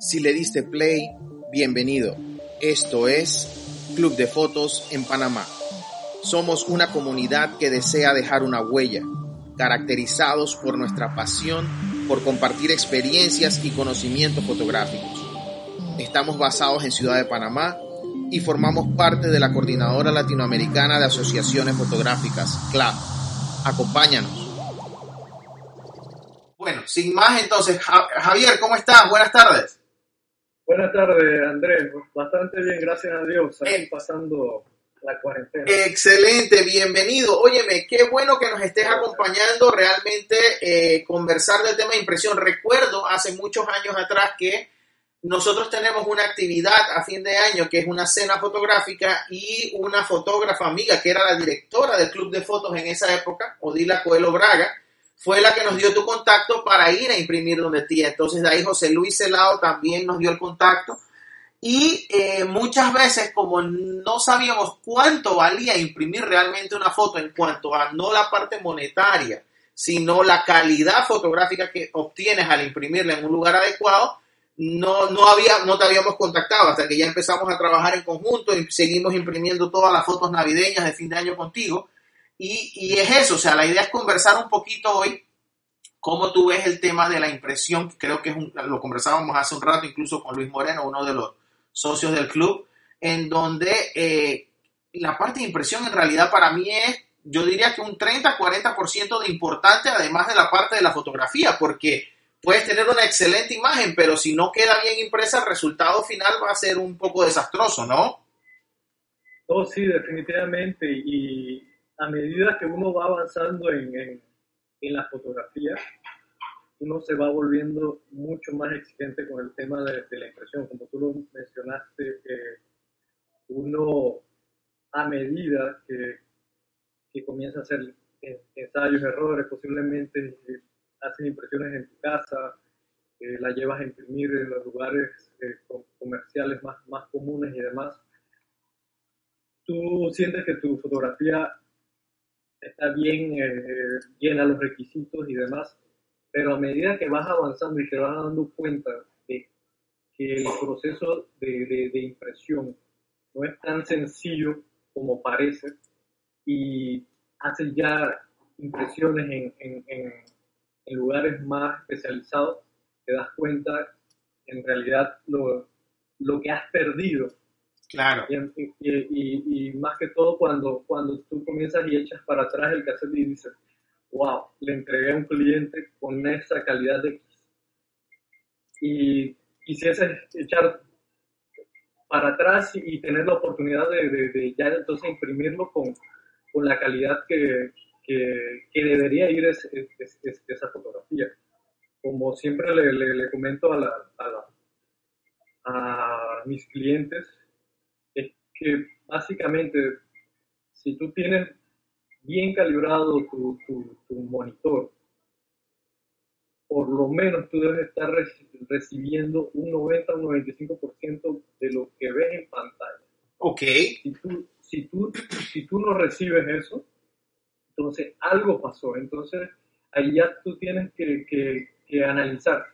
Si le diste play, bienvenido. Esto es Club de Fotos en Panamá. Somos una comunidad que desea dejar una huella, caracterizados por nuestra pasión por compartir experiencias y conocimientos fotográficos. Estamos basados en Ciudad de Panamá y formamos parte de la Coordinadora Latinoamericana de Asociaciones Fotográficas, CLAP. Acompáñanos. Bueno, sin más entonces, Javier, ¿cómo estás? Buenas tardes. Buenas tardes, Andrés. Bastante bien, gracias a Dios. Aquí pasando la cuarentena. Excelente, bienvenido. Óyeme, qué bueno que nos estés acompañando realmente eh, conversar del tema de impresión. Recuerdo hace muchos años atrás que nosotros tenemos una actividad a fin de año que es una cena fotográfica y una fotógrafa amiga que era la directora del club de fotos en esa época, Odila Coelho Braga, fue la que nos dio tu contacto para ir a imprimir donde ti. Entonces de ahí José Luis Celado también nos dio el contacto. Y eh, muchas veces como no sabíamos cuánto valía imprimir realmente una foto en cuanto a no la parte monetaria, sino la calidad fotográfica que obtienes al imprimirla en un lugar adecuado, no, no, había, no te habíamos contactado hasta que ya empezamos a trabajar en conjunto y seguimos imprimiendo todas las fotos navideñas de fin de año contigo. Y, es eso, o sea, la idea es conversar un poquito hoy cómo tú ves el tema de la impresión, creo que es lo conversábamos hace un rato incluso con Luis Moreno, uno de los socios del club, en donde eh, la parte de impresión en realidad para mí es, yo diría que un 30-40% de importante, además de la parte de la fotografía, porque puedes tener una excelente imagen, pero si no queda bien impresa, el resultado final va a ser un poco desastroso, ¿no? Oh, sí, definitivamente. Y, a medida que uno va avanzando en, en, la fotografía, uno se va volviendo mucho más exigente con el tema de, la impresión. Como tú lo mencionaste, uno a medida que, que, comienza a hacer ensayos, errores, posiblemente haces impresiones en tu casa, eh, la llevas a imprimir en los lugares eh, comerciales más, más comunes y demás, tú sientes que tu fotografía está bien, eh, llena los requisitos y demás, pero a medida que vas avanzando y te vas dando cuenta de que el proceso de, impresión no es tan sencillo como parece y haces ya impresiones en, en, lugares más especializados, te das cuenta en realidad lo, lo que has perdido Claro. Y, más que todo cuando, cuando tú comienzas y echas para atrás el cassette y dices, wow, le entregué a un cliente con esa calidad de. Y quisiese echar para atrás y, tener la oportunidad de, ya entonces imprimirlo con, con la calidad que, que, debería ir es, esa fotografía. Como siempre le, le, comento a, la, a, a mis clientes, que básicamente si tú tienes bien calibrado tu, monitor, por lo menos tú debes estar recibiendo un 90 o un 95% de lo que ves en pantalla. Ok. Si tú, si, tú, si tú no recibes eso, entonces algo pasó. Entonces ahí ya tú tienes que, que, analizar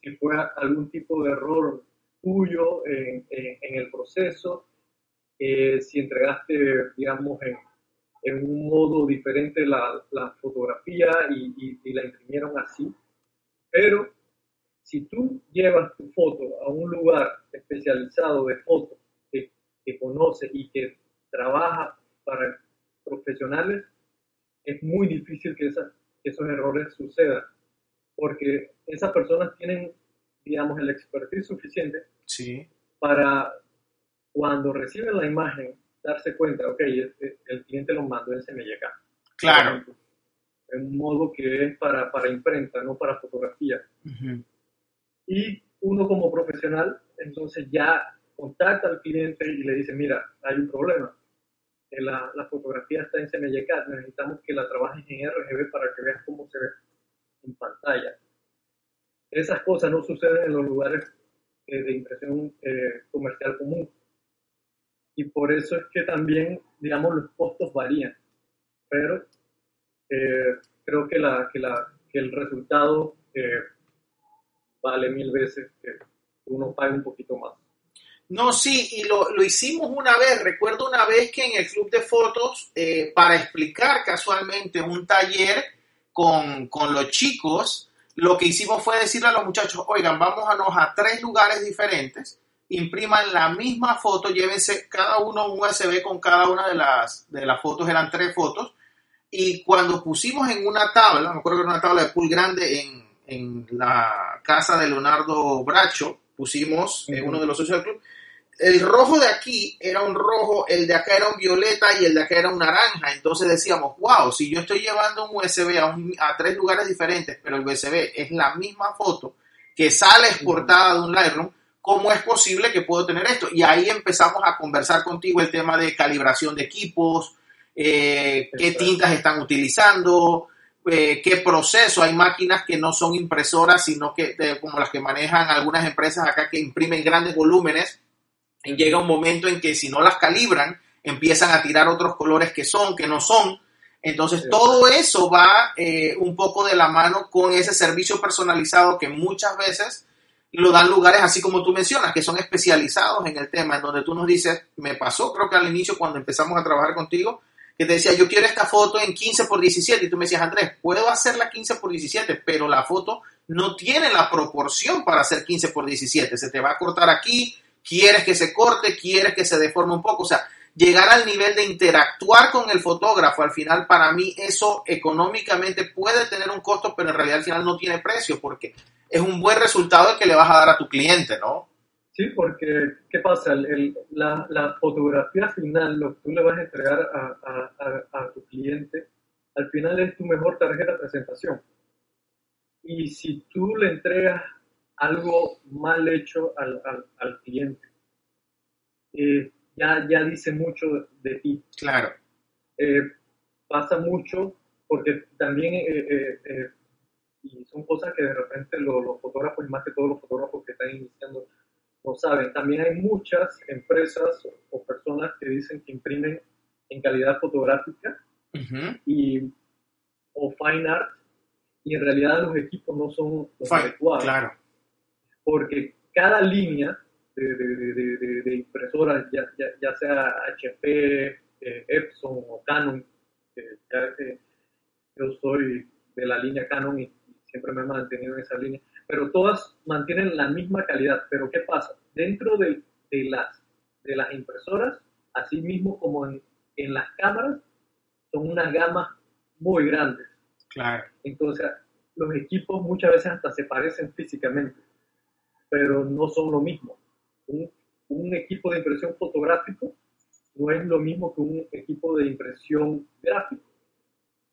si fue algún tipo de error tuyo en, en el proceso, eh, si entregaste, digamos, en, un modo diferente la, fotografía y, la imprimieron así. Pero si tú llevas tu foto a un lugar especializado de fotos que, conoce y que trabaja para profesionales, es muy difícil que, esos errores sucedan, porque esas personas tienen, digamos, el expertise suficiente sí. para cuando reciben la imagen, darse cuenta, ok, este, el cliente lo mandó en CMYK. Claro. En un modo que es para, para imprenta, no para fotografía. Y uno como profesional, entonces ya contacta al cliente y le dice, mira, hay un problema. La, la fotografía está en CMYK, necesitamos que la trabajes en RGB para que veas cómo se ve en pantalla. Esas cosas no suceden en los lugares eh, de impresión eh, comercial común y por eso es que también, digamos, los costos varían. Pero eh, creo que, la, que, la, que el resultado eh, vale mil veces que uno pague un poquito más. No, sí, y lo, lo, hicimos una vez. Recuerdo una vez que en el club de fotos, eh, para explicar casualmente un taller con, con, los chicos, lo que hicimos fue decirle a los muchachos, oigan, vámonos a tres lugares diferentes, impriman la misma foto, llévense cada uno un USB con cada una de las, de las fotos, eran tres fotos, y cuando pusimos en una tabla, me acuerdo que era una tabla de pool grande en, en la casa de Leonardo Bracho, pusimos en uno de los socios del club, el rojo de aquí era un rojo, el de acá era un violeta y el de acá era un naranja. Entonces decíamos, wow, si yo estoy llevando un USB a, a tres lugares diferentes, pero el USB es la misma foto que sale exportada de un Lightroom, ¿cómo es posible que puedo tener esto? Y ahí empezamos a conversar contigo el tema de calibración de equipos, eh, qué tintas están utilizando, eh, qué proceso. Hay máquinas que no son impresoras, sino que como las que manejan algunas empresas acá que imprimen grandes volúmenes llega un momento en que si no las calibran, empiezan a tirar otros colores que son, que no son. Entonces, todo eso va eh, un poco de la mano con ese servicio personalizado que muchas veces lo dan lugares así como tú mencionas, que son especializados en el tema, en donde tú nos dices, me pasó creo que al inicio cuando empezamos a trabajar contigo, que te decía, yo quiero esta foto en 15 por 17 y tú me decías, Andrés, puedo hacerla 15 por 17, pero la foto no tiene la proporción para hacer 15 por 17, se te va a cortar aquí, quieres que se corte, quieres que se deforme un poco, o sea, llegar al nivel de interactuar con el fotógrafo, al final para mí eso económicamente puede tener un costo, pero en realidad al final no tiene precio porque es un buen resultado el que le vas a dar a tu cliente, ¿no? Sí, porque ¿qué pasa? la, fotografía final, lo que tú le vas a entregar a, tu cliente, al final es tu mejor tarjeta de presentación. Y si tú le entregas algo mal hecho al, al, cliente. Eh, ya, ya dice mucho de, ti. Claro. Eh, pasa mucho porque también, eh, y son cosas que de repente los, fotógrafos, y más que todos los fotógrafos que están iniciando, no saben. También hay muchas empresas o, personas que dicen que imprimen en calidad fotográfica y, o fine art, y en realidad los equipos no son los adecuados. Claro porque cada línea de, impresoras, ya, sea HP, eh, Epson o Canon, ya que yo soy de la línea Canon y siempre me he mantenido en esa línea, pero todas mantienen la misma calidad. Pero ¿qué pasa? Dentro de, las, de las impresoras, así mismo como en, en las cámaras, son unas gamas muy grandes. Claro. Entonces, los equipos muchas veces hasta se parecen físicamente pero no son lo mismo. Un, un equipo de impresión fotográfico no es lo mismo que un equipo de impresión gráfica,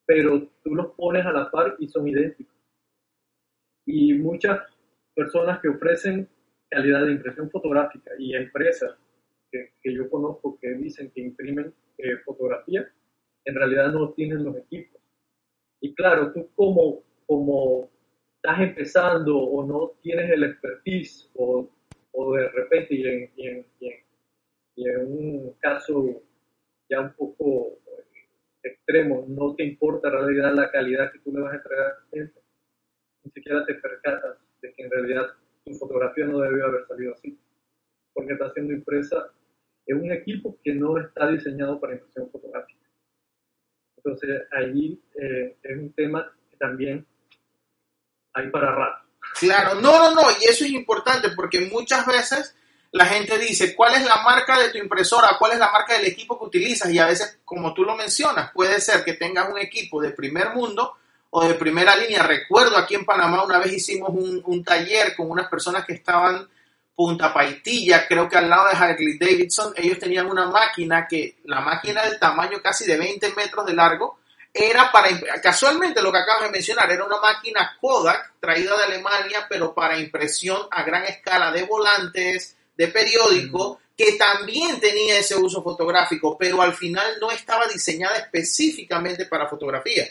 pero tú los pones a la par y son idénticos. Y muchas personas que ofrecen calidad de impresión fotográfica y empresas que, que yo conozco que dicen que imprimen eh, fotografía, en realidad no tienen los equipos. Y claro, tú como, como estás empezando o no tienes el expertise o, o de repente y en, y, en, y, en, un caso ya un poco extremo, no te importa en realidad la calidad que tú le vas a entregar al cliente, ni siquiera te percatas de que en realidad tu fotografía no debió haber salido así, porque está siendo impresa en un equipo que no está diseñado para impresión fotográfica. Entonces, allí eh, es un tema que también ahí para rato. Claro, no, no, no, y eso es importante porque muchas veces la gente dice, ¿cuál es la marca de tu impresora? ¿Cuál es la marca del equipo que utilizas? Y a veces, como tú lo mencionas, puede ser que tengas un equipo de primer mundo o de primera línea. Recuerdo aquí en Panamá una vez hicimos un, un taller con unas personas que estaban Punta Paitilla, creo que al lado de Harley Davidson, ellos tenían una máquina que, la máquina del tamaño casi de 20 metros de largo, era para, casualmente lo que acabas de mencionar, era una máquina Kodak traída de Alemania, pero para impresión a gran escala de volantes, de periódico, que también tenía ese uso fotográfico, pero al final no estaba diseñada específicamente para fotografía.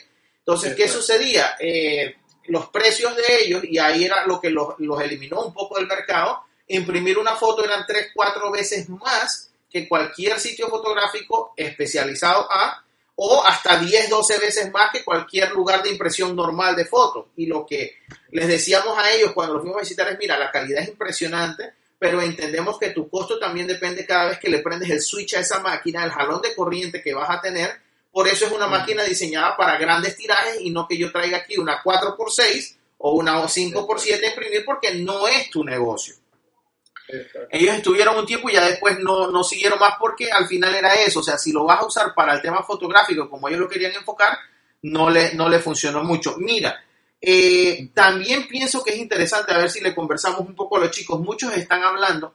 Entonces, ¿qué sucedía? Eh, los precios de ellos, y ahí era lo que los, los eliminó un poco del mercado, imprimir una foto eran tres, cuatro veces más que cualquier sitio fotográfico especializado a o hasta 10, 12 veces más que cualquier lugar de impresión normal de fotos. Y lo que les decíamos a ellos cuando los fuimos a visitar es, mira, la calidad es impresionante, pero entendemos que tu costo también depende cada vez que le prendes el switch a esa máquina, el jalón de corriente que vas a tener. Por eso es una máquina diseñada para grandes tirajes y no que yo traiga aquí una 4x6 o una 5x7 a imprimir porque no es tu negocio. Ellos estuvieron un tiempo y ya después no, no siguieron más porque al final era eso. O sea, si lo vas a usar para el tema fotográfico como ellos lo querían enfocar, no le, no le funcionó mucho. Mira, eh, también pienso que es interesante, a ver si le conversamos un poco a los chicos. Muchos están hablando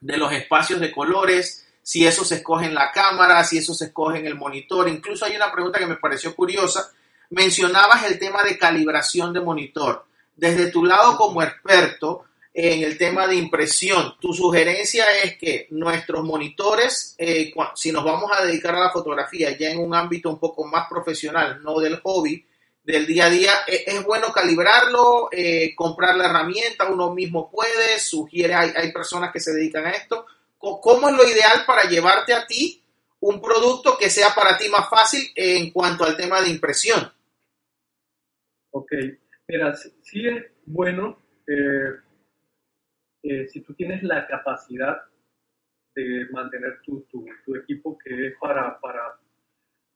de los espacios de colores, si eso se escoge en la cámara, si eso se escoge en el monitor. Incluso hay una pregunta que me pareció curiosa. Mencionabas el tema de calibración de monitor. Desde tu lado como experto en el tema de impresión, tu sugerencia es que nuestros monitores, eh, si nos vamos a dedicar a la fotografía ya en un ámbito un poco más profesional, no del hobby, del día a día, e-, es, bueno calibrarlo, eh, comprar la herramienta, uno mismo puede, sugiere, hay, hay personas que se dedican a esto. ¿Cómo es lo ideal para llevarte a ti un producto que sea para ti más fácil en cuanto al tema de impresión? Ok, mira, sí, es bueno eh, eh, si tú tienes la capacidad de mantener tu, tu, equipo que es para, para,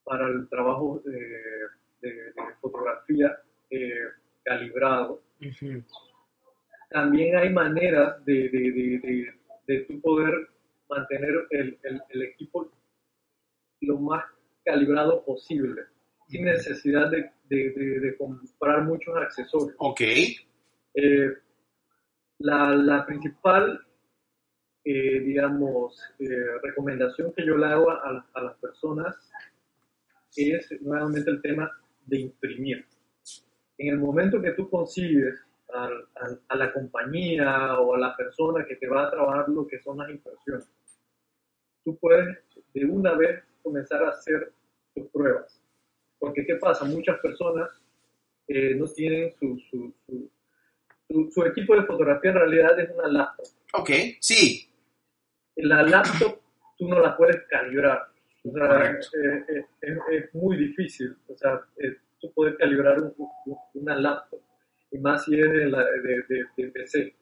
para el trabajo de, fotografía eh, calibrado. También hay maneras de, de, de, tu poder mantener el, el, equipo lo más calibrado posible, sin necesidad de, de, comprar muchos accesorios. Ok. Eh, la, la, principal, eh, digamos, recomendación que yo le hago a, a, las personas es nuevamente el tema de imprimir. En el momento que tú consigues a, la compañía o a la persona que te va a trabajar lo que son las impresiones, tú puedes de una vez comenzar a hacer tus pruebas. Porque ¿qué pasa? Muchas personas eh, no tienen su, su, su, su, equipo de fotografía, en realidad es una laptop. Ok, sí. La laptop tú no la puedes calibrar. O sea, eh, eh, es, muy difícil, o sea, tú puedes calibrar una laptop, y más si es de, la, de, de, PC.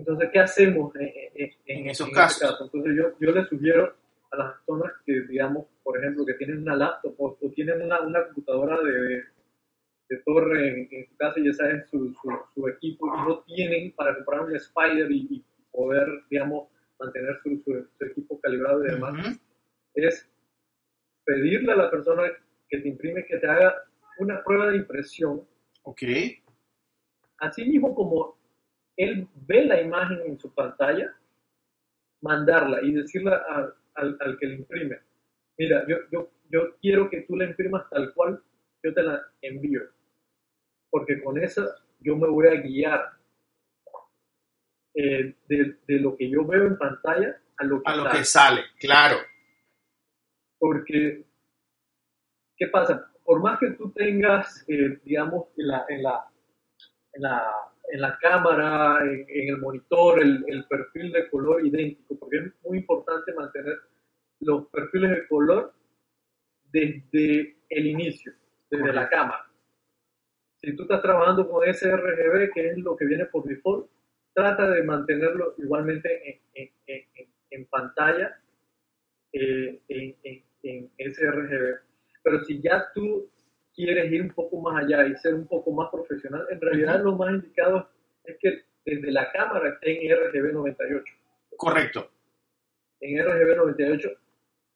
Entonces, ¿qué hacemos en, esos casos? Entonces, yo, yo le sugiero a las personas que, digamos, por ejemplo, que tienen una laptop o, tienen una, una, computadora de, de torre en, su casa y ya saben su, su, equipo y no tienen para comprar un Spider y poder, digamos, mantener su, su, equipo calibrado y demás, es pedirle a la persona que te imprime que te haga una prueba de impresión. Ok. Así mismo como él ve la imagen en su pantalla, mandarla y decirle al, al, que le imprime, mira, yo, yo, yo quiero que tú la imprimas tal cual yo te la envío, porque con esa yo me voy a guiar eh, de, lo que yo veo en pantalla a lo que, sale. que sale. claro. Porque, ¿qué pasa? Por más que tú tengas, eh, digamos, en la, en la, en la, en la cámara, en, el monitor, el, el, perfil de color idéntico, porque es muy importante mantener los perfiles de color desde el inicio, desde la cámara. Si tú estás trabajando con sRGB, que es lo que viene por default, trata de mantenerlo igualmente en, en, en, pantalla, eh, en, sRGB. Pero si ya tú quieres ir un poco más allá y ser un poco más profesional, en realidad lo más indicado es que desde la cámara esté en RGB 98. Correcto. En RGB 98,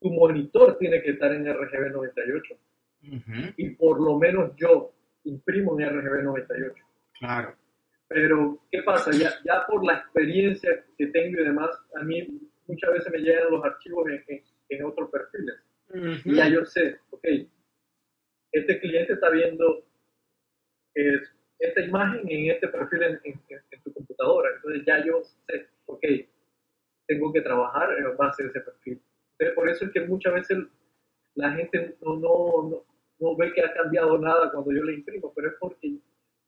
tu monitor tiene que estar en RGB 98. Y por lo menos yo imprimo en RGB 98. Claro. Pero, ¿qué pasa? Ya, ya por la experiencia que tengo y demás, a mí muchas veces me llegan los archivos en, en, otros perfiles. Y ya yo sé, ok, este cliente está viendo esta imagen en este perfil en, en, tu computadora. Entonces ya yo sé, ok, tengo que trabajar en base a ese perfil. por eso es que muchas veces la gente no, no, no, no ve que ha cambiado nada cuando yo le imprimo, pero es porque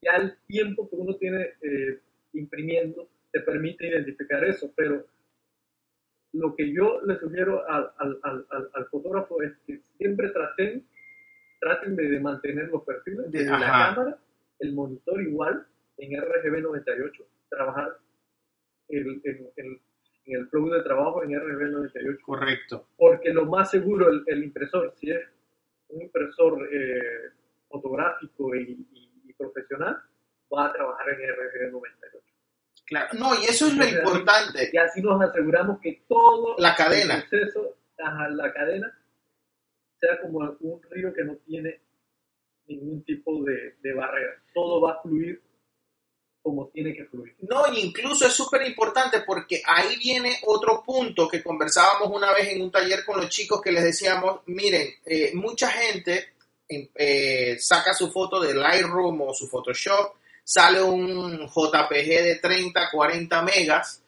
ya el tiempo que uno tiene eh, imprimiendo te permite identificar eso, pero lo que yo le sugiero al, al, al, fotógrafo es que siempre traten, traten de, mantener los perfiles de la cámara, el monitor igual, en RGB 98, trabajar el, el, el, en el flow de trabajo en RGB 98. Correcto. Porque lo más seguro, el, el impresor, si es un impresor eh, fotográfico y, y, y profesional, va a trabajar en RGB 98. Claro, no, y eso es lo importante. Y así nos aseguramos que todo La cadena. el proceso, ajá, la cadena, sea como un río que no tiene ningún tipo de, de barrera. Todo va a fluir como tiene que fluir. No, incluso es súper importante porque ahí viene otro punto que conversábamos una vez en un taller con los chicos que les decíamos, miren, eh, mucha gente eh, saca su foto de Lightroom o su Photoshop, sale un JPG de 30, 40 megas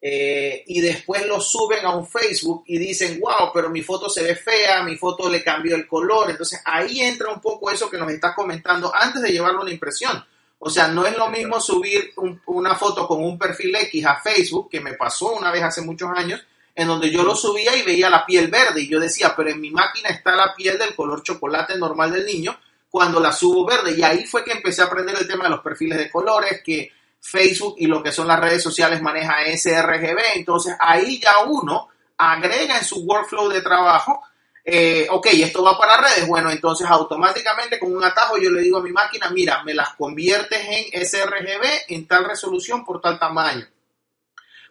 eh, y después lo suben a un Facebook y dicen, wow, pero mi foto se ve fea, mi foto le cambió el color. Entonces ahí entra un poco eso que nos estás comentando antes de llevarlo a una impresión. O sea, no es lo mismo subir un- una foto con un perfil X a Facebook, que me pasó una vez hace muchos años, en donde yo lo subía y veía la piel verde y yo decía, pero en mi máquina está la piel del color chocolate normal del niño cuando la subo verde. Y ahí fue que empecé a aprender el tema de los perfiles de colores, que Facebook y lo que son las redes sociales maneja sRGB. Entonces ahí ya uno agrega en su workflow de trabajo, eh, ok, esto va para redes, bueno, entonces automáticamente con un atajo yo le digo a mi máquina, mira, me las conviertes en sRGB en tal resolución por tal tamaño.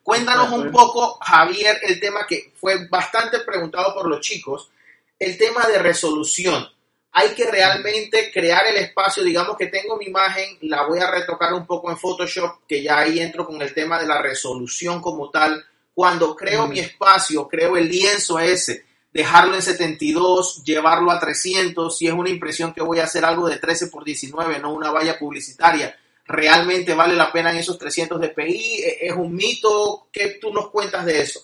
Cuéntanos un poco, Javier, el tema que fue bastante preguntado por los chicos, el tema de resolución. Hay que realmente crear el espacio, digamos que tengo mi imagen, la voy a retocar un poco en Photoshop, que ya ahí entro con el tema de la resolución como tal. Cuando creo Mm. mi espacio, creo el lienzo ese, dejarlo en 72, llevarlo a 300, si es una impresión que voy a hacer algo de 13 por 19, no una valla publicitaria, realmente vale la pena en esos 300 dpi, ¿E- es un mito, ¿qué tú nos cuentas de eso?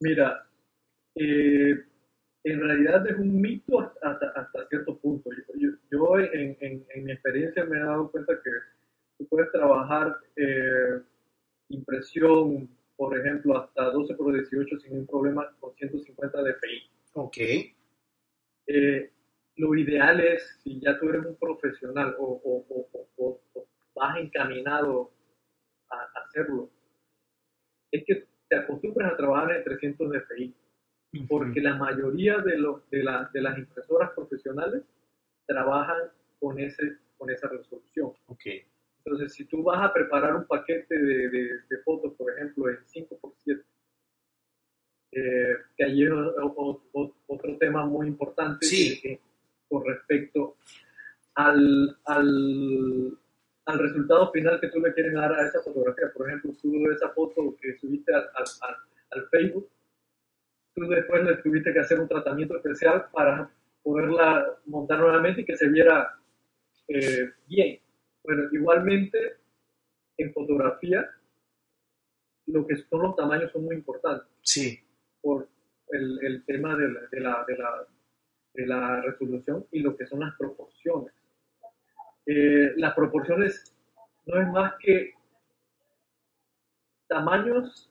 Mira, eh, en realidad es un mito hasta, hasta, cierto punto. Yo, yo- yo en, en- en mi experiencia me he dado cuenta que tú puedes trabajar eh, impresión, por ejemplo, hasta 12 por 18 sin ningún problema con 150 dpi. Ok, Eh, lo ideal es, si ya tú eres un profesional o- o- o- o vas encaminado a, a hacerlo, es que te acostumbres a trabajar en 300 dpi porque la mayoría de, los, de, la- de las impresoras profesionales trabajan con, ese, con esa resolución. ok, Entonces, si tú vas a preparar un paquete de, de- fotos, por ejemplo, en 5x7, eh, que allí es otro tema muy importante Sí. que- con respecto al, al, al resultado final que tú le quieres dar a esa fotografía. Por ejemplo, tú esa foto que subiste al- al Facebook, tú después le tuviste que hacer un tratamiento especial para poderla montar nuevamente y que se viera eh, bien. Bueno, igualmente en fotografía, lo que son los tamaños son muy importantes sí, por el, el tema de la, de, la, de, la, de la resolución y lo que son las proporciones. Eh, las proporciones no es más que tamaños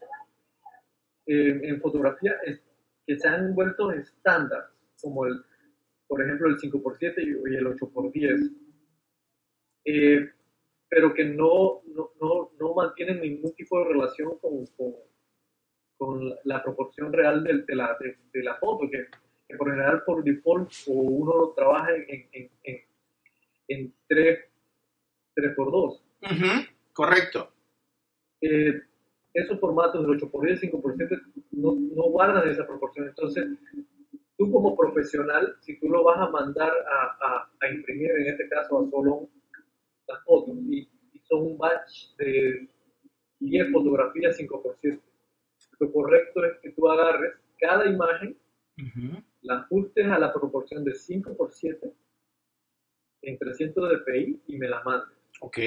eh, en fotografía es- que se han vuelto estándar, como el, por ejemplo, el 5x7 y el 8x10, eh, pero que no, no, no, no mantienen ningún tipo de relación con, con, con la proporción real del- de, la, de, de la foto, que, que por general por default o uno trabaja en, en, en, en 3, 3x2. Ujú, correcto, Eh, esos formatos del 8x10, 5%, no, no guardan esa proporción. Entonces, tú como profesional, si tú lo vas a mandar a, a, a imprimir, en este caso a Solon, las fotos, y, y son un batch de 10 fotografías 5%, lo correcto es que tú agarres cada imagen, Ujú, la ajustes a la proporción de 5 por 7 en 300 dpi y me la mandes. ok,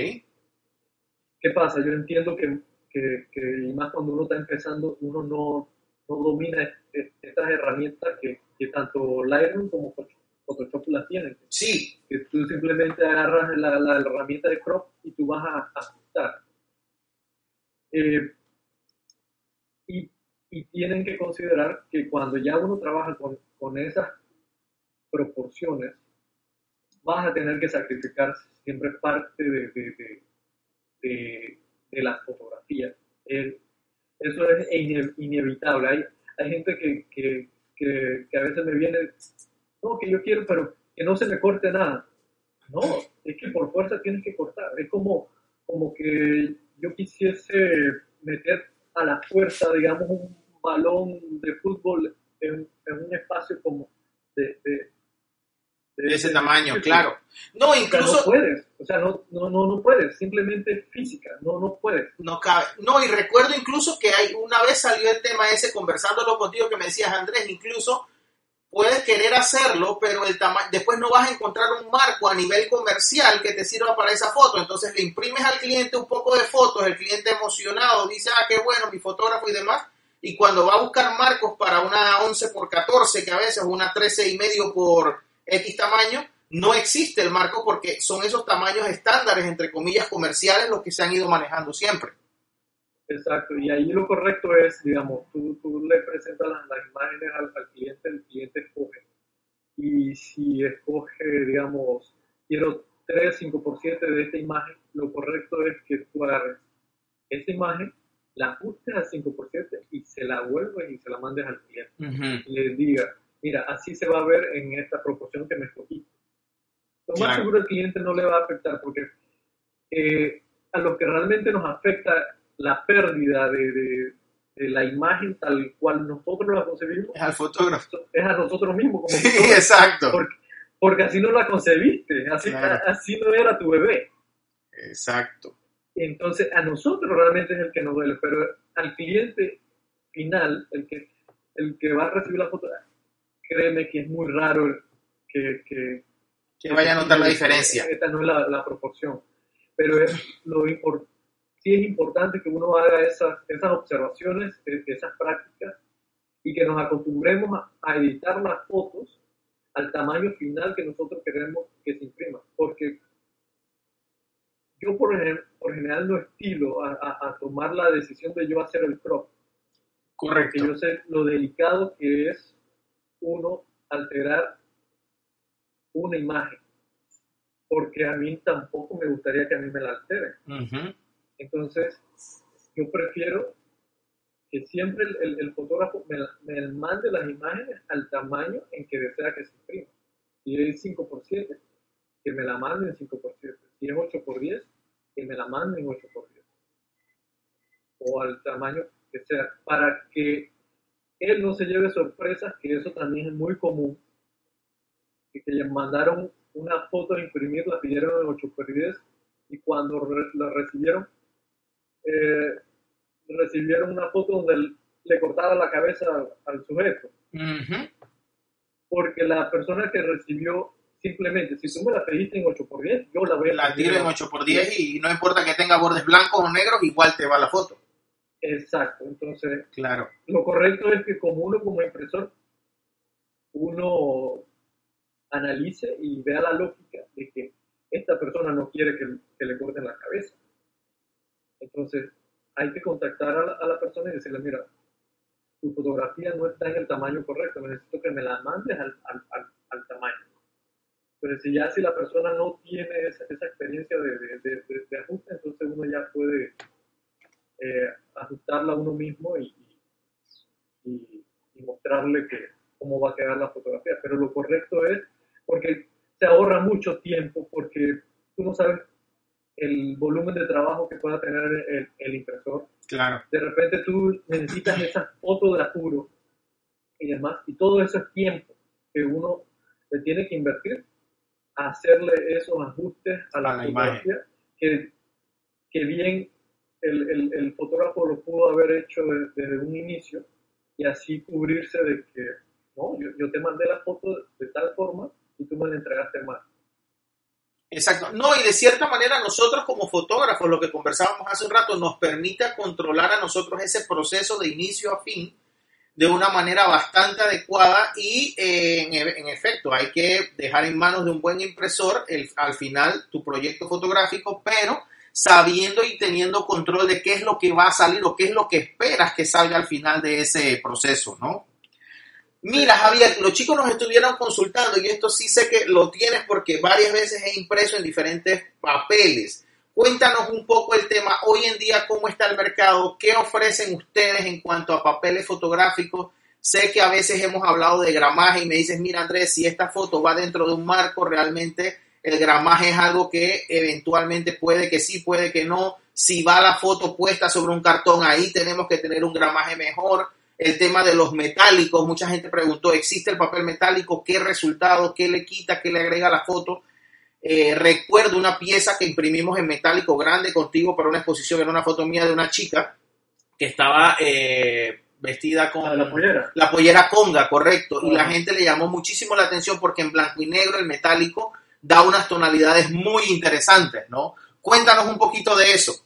¿Qué pasa? Yo entiendo que, que, que, y más cuando uno está empezando, uno no, no domina estas herramientas que, que tanto Lightroom como Photoshop las tienen. sí, Que tú simplemente agarras la, la herramienta de crop y tú vas a ajustar. Eh, y, y tienen que considerar que cuando ya uno trabaja con, con esas proporciones, vas a tener que sacrificar siempre parte de, de, de, de las fotografías. eso es inevitable. Hay, hay gente que, que, que, a veces me viene, no, que yo quiero, pero que no se me corte nada. No, es que por fuerza tienes que cortar. Es como, como que yo quisiese meter a la fuerza, digamos, un balón de fútbol en, en un espacio como de, de, de ese tamaño, claro. No, incluso... no puedes, o sea, no, no, no, no puedes, simplemente física, no, no puedes. No cabe. No, y recuerdo incluso que hay, una vez salió el tema ese, conversándolo contigo, que me decías, Andrés, incluso puedes querer hacerlo, pero el tamaño, después no vas a encontrar un marco a nivel comercial que te sirva para esa foto. Entonces le imprimes al cliente un poco de fotos, el cliente emocionado dice, ah, qué bueno, mi fotógrafo y demás. Y cuando va a buscar marcos para una 11 por 14, que a veces una 13 y medio por X tamaño, no existe el marco porque son esos tamaños estándares, entre comillas, comerciales, los que se han ido manejando siempre. Exacto, y ahí lo correcto es, digamos, tú, tú le presentas las, imágenes al, cliente, el cliente escoge. Y si escoge, digamos, quiero 3, 5 por 7 de esta imagen, lo correcto es que tú agarres esa imagen, la ajustes al 5 por 7 y se la vuelves y se la mandes al cliente. Y le diga, mira, así se va a ver en esta proporción que me escogiste. Lo más seguro el cliente no le va a afectar porque eh, a lo que realmente nos afecta la pérdida de, la imagen tal cual nosotros la concebimos. Es al fotógrafo. Es a nosotros mismos. Como sí, exacto. Porque, así no la concebiste, así, así no era tu bebé. Exacto. Entonces, a nosotros realmente es el que nos duele, pero al cliente final, el que, el que va a recibir la foto, créeme que es muy raro que, que, que vaya a notar la diferencia. Esta no es la, la proporción. Pero es lo sí es importante que uno haga esas, esas observaciones, e, esas prácticas y que nos acostumbremos a, editar las fotos al tamaño final que nosotros queremos que se imprima. Porque yo por, por general no estilo a, a, tomar la decisión de yo hacer el crop. Correcto. Porque yo sé lo delicado que es uno alterar una imagen. Porque a mí tampoco me gustaría que a mí me la alteren. Entonces, yo prefiero que siempre el, fotógrafo me, mande las imágenes al tamaño en que desea que se imprima. Si es 5 x 7, que me la manden en 5 x 7. Si es 8 x 10, que me la manden 8 x 10. O al tamaño que sea, para que él no se lleve sorpresas, que eso también es muy común, que, que le mandaron una foto a imprimir, la pidieron en 8 x 10 y cuando la recibieron eh, recibieron una foto donde le cortara la cabeza al, sujeto. Porque la persona que recibió simplemente, si tú me la pediste en 8x10, yo la voy a La tiro en 8x10 y no importa que tenga bordes blancos o negros, igual te va la foto. Exacto, entonces, claro. lo correcto es que como uno como impresor, uno analice y vea la lógica de que esta persona no quiere que le corten la cabeza. Entonces, hay que contactar a la, persona y decirle, mira, tu fotografía no está en el tamaño correcto, necesito que me la mandes al, al, al, tamaño. Pero si ya si la persona no tiene esa, esa experiencia de, de, de, ajuste, entonces uno ya puede eh, ajustarla a uno mismo y, y, y, mostrarle que, cómo va a quedar la fotografía. Pero lo correcto es, porque se ahorra mucho tiempo, porque tú no sabes el volumen de trabajo que pueda tener el, impresor. Claro. De repente tú necesitas esas fotos de apuro y demás, y todo eso es tiempo que uno le tiene que invertir a hacerle esos ajustes a la, fotografía que, que, bien el, el, fotógrafo lo pudo haber hecho desde, un inicio y así cubrirse de que, no, yo, yo te mandé la foto de tal forma y tú me la entregaste mal. Exacto. No, y de cierta manera nosotros como fotógrafos, lo que conversábamos hace un rato, nos permite controlar a nosotros ese proceso de inicio a fin de una manera bastante adecuada y eh, en, efecto hay que dejar en manos de un buen impresor el, al final tu proyecto fotográfico, pero sabiendo y teniendo control de qué es lo que va a salir o qué es lo que esperas que salga al final de ese proceso, ¿no? Mira, Javier, los chicos nos estuvieron consultando y esto sí sé que lo tienes porque varias veces he impreso en diferentes papeles. Cuéntanos un poco el tema hoy en día, cómo está el mercado, qué ofrecen ustedes en cuanto a papeles fotográficos. Sé que a veces hemos hablado de gramaje y me dices, mira Andrés, si esta foto va dentro de un marco, realmente el gramaje es algo que eventualmente puede que sí, puede que no. Si va la foto puesta sobre un cartón, ahí tenemos que tener un gramaje mejor el tema de los metálicos, mucha gente preguntó, ¿existe el papel metálico? ¿Qué resultado? ¿Qué le quita? ¿Qué le agrega a la foto? Eh, recuerdo una pieza que imprimimos en metálico grande contigo para una exposición, era una foto mía de una chica que estaba eh, vestida con la pollera. la pollera conga, correcto, y la gente le llamó muchísimo la atención porque en blanco y negro el metálico da unas tonalidades muy interesantes, ¿no? Cuéntanos un poquito de eso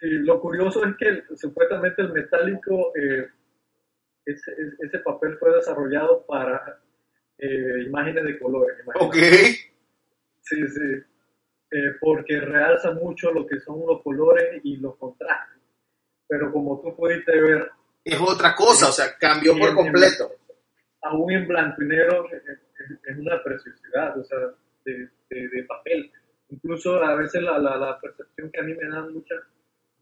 lo curioso es que supuestamente el metálico, eh, ese, ese, papel fue desarrollado para eh, imágenes de colores. Ok. Sí, sí. Eh, porque realza mucho lo que son los colores y los contrastes. Pero como tú pudiste ver... Es otra cosa, o sea, cambió por completo. Aún en blanco y negro es, una preciosidad, o sea, de, de, papel. Incluso a veces la, la, la percepción que a mí me dan muchas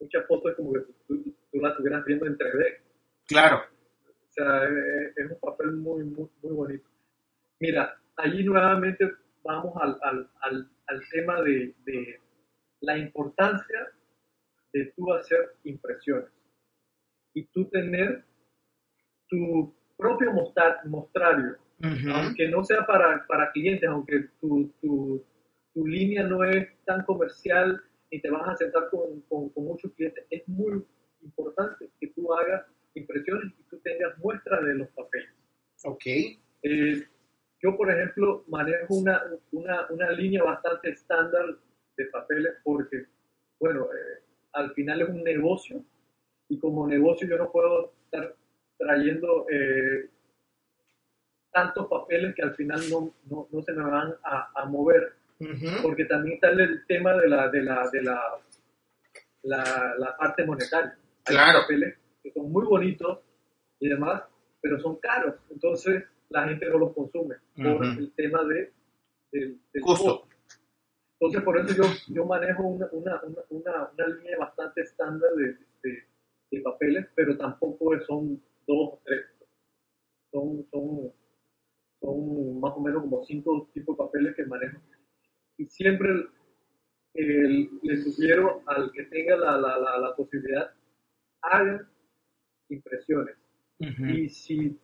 muchas fotos como que tú, las estuvieras viendo en 3D. Claro. O sea, es, un papel muy, muy, muy bonito. Mira, allí nuevamente vamos al, al, al, al tema de, de, la importancia de tú hacer impresiones y tú tener tu propio mostrario, aunque no sea para, para clientes, aunque tu, tu, tu línea no es tan comercial y te vas a sentar con, con, muchos clientes, es muy importante que tú hagas impresiones y tú tengas muestras de los papeles. Ok. Eh, yo, por ejemplo, manejo una, una, una, línea bastante estándar de papeles porque, bueno, eh, al final es un negocio y como negocio yo no puedo estar trayendo eh, tantos papeles que al final no, no, no se me van a, a mover porque también está el tema de la, de la, de la, la, parte monetaria. Hay claro. papeles que son muy bonitos y demás, pero son caros. Entonces la gente no los consume por el tema de, del, costo. Entonces por eso yo, yo manejo una, una, una, una línea bastante estándar de, de, papeles, pero tampoco son dos tres. Son, son, son más o menos como cinco tipos de papeles que manejo y siempre le sugiero al que tenga la, la, la, posibilidad, hagan impresiones. Y si,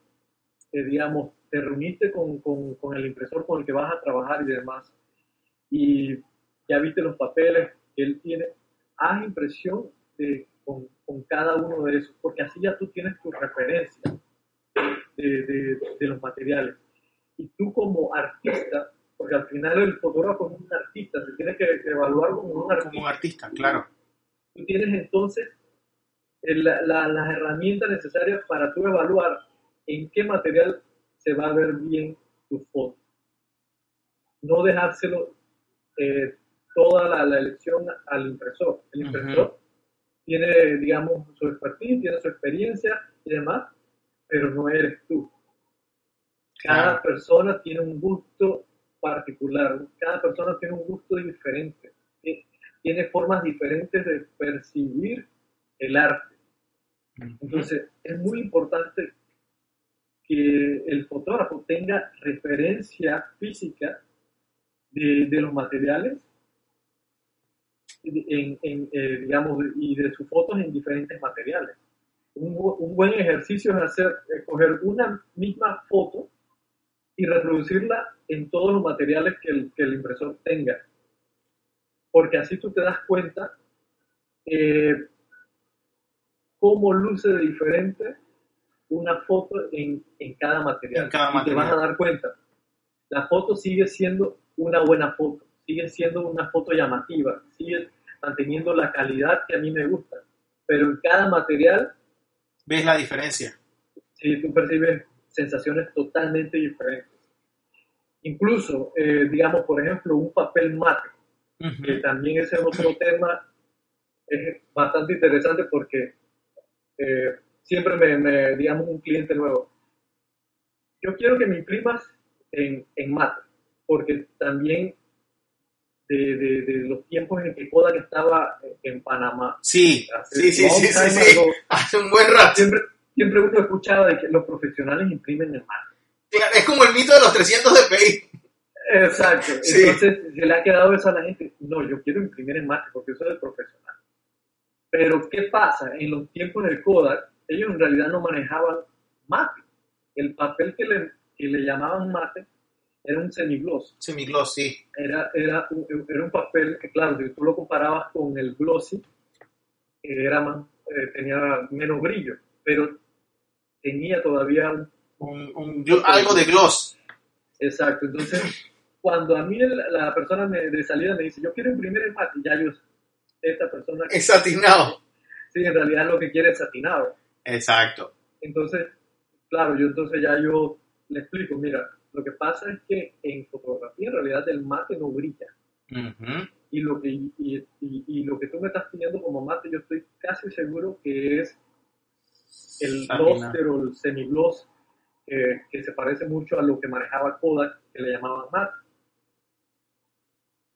eh, digamos, te reuniste con, con, con, el impresor con el que vas a trabajar y demás, y ya viste los papeles que él tiene, haz impresión de, con, con, cada uno de esos, porque así ya tú tienes tu referencia de, de, de los materiales. Y tú como artista porque al final el fotógrafo es un artista, se tiene que evaluar como un artista. Como un artista, claro. Tú tienes entonces las herramientas necesarias para tú evaluar en qué material se va a ver bien tu foto. No dejárselo eh, toda la, elección al impresor. El impresor tiene, digamos, su expertise, tiene su experiencia y demás, pero no eres tú. Cada persona tiene un gusto particular. Cada persona tiene un gusto diferente, tiene formas diferentes de percibir el arte. Entonces, es muy importante que el fotógrafo tenga referencia física de, los materiales en, eh, digamos, y de sus fotos en diferentes materiales. Un, un, buen ejercicio es hacer, escoger una misma foto y reproducirla en todos los materiales que el, que el impresor tenga. Porque así tú te das cuenta eh, cómo luce de diferente una foto en, en cada material. y te vas a dar cuenta. La foto sigue siendo una buena foto, sigue siendo una foto llamativa, sigue manteniendo la calidad que a mí me gusta. Pero en cada material... ¿Ves la diferencia? Sí, tú percibes sensaciones totalmente diferentes. Incluso, eh, digamos, por ejemplo, un papel mate, que también ese es otro tema, es bastante interesante porque eh, siempre me, digamos, un cliente nuevo, yo quiero que me imprimas en, en mate, porque también de, de, de, los tiempos en que Kodak estaba en Panamá. Sí, sí, sí, sí, sí, sí, hace un buen rato. Siempre, siempre uno escuchaba de que los profesionales imprimen en mate. Es como el mito de los 300 dpi. Exacto. Sí. Entonces se le ha quedado eso a la gente. No, yo quiero imprimir en mate porque eso es profesional. Pero ¿qué pasa? En los tiempos del Kodak, ellos en realidad no manejaban mate. El papel que le, que le llamaban mate era un semigloss. Semigloss, sí. Era, era, un, era un papel que, claro, si tú lo comparabas con el glossy, era más, eh, tenía menos brillo, pero tenía todavía un, un, un algo de gloss. Exacto, entonces cuando a mí la persona me, de salida me dice, yo quiero imprimir el mate, ya yo, esta persona... Es satinado. Sí, en realidad lo que quiere es satinado. Exacto. Entonces, claro, yo entonces ya yo le explico, mira, lo que pasa es que en fotografía en realidad el mate no brilla. y, lo que, y, y, y, lo que tú me estás pidiendo como mate, yo estoy casi seguro que es el gloster o el semigloss que, que se parece mucho a lo que manejaba Kodak, que le llamaban mate.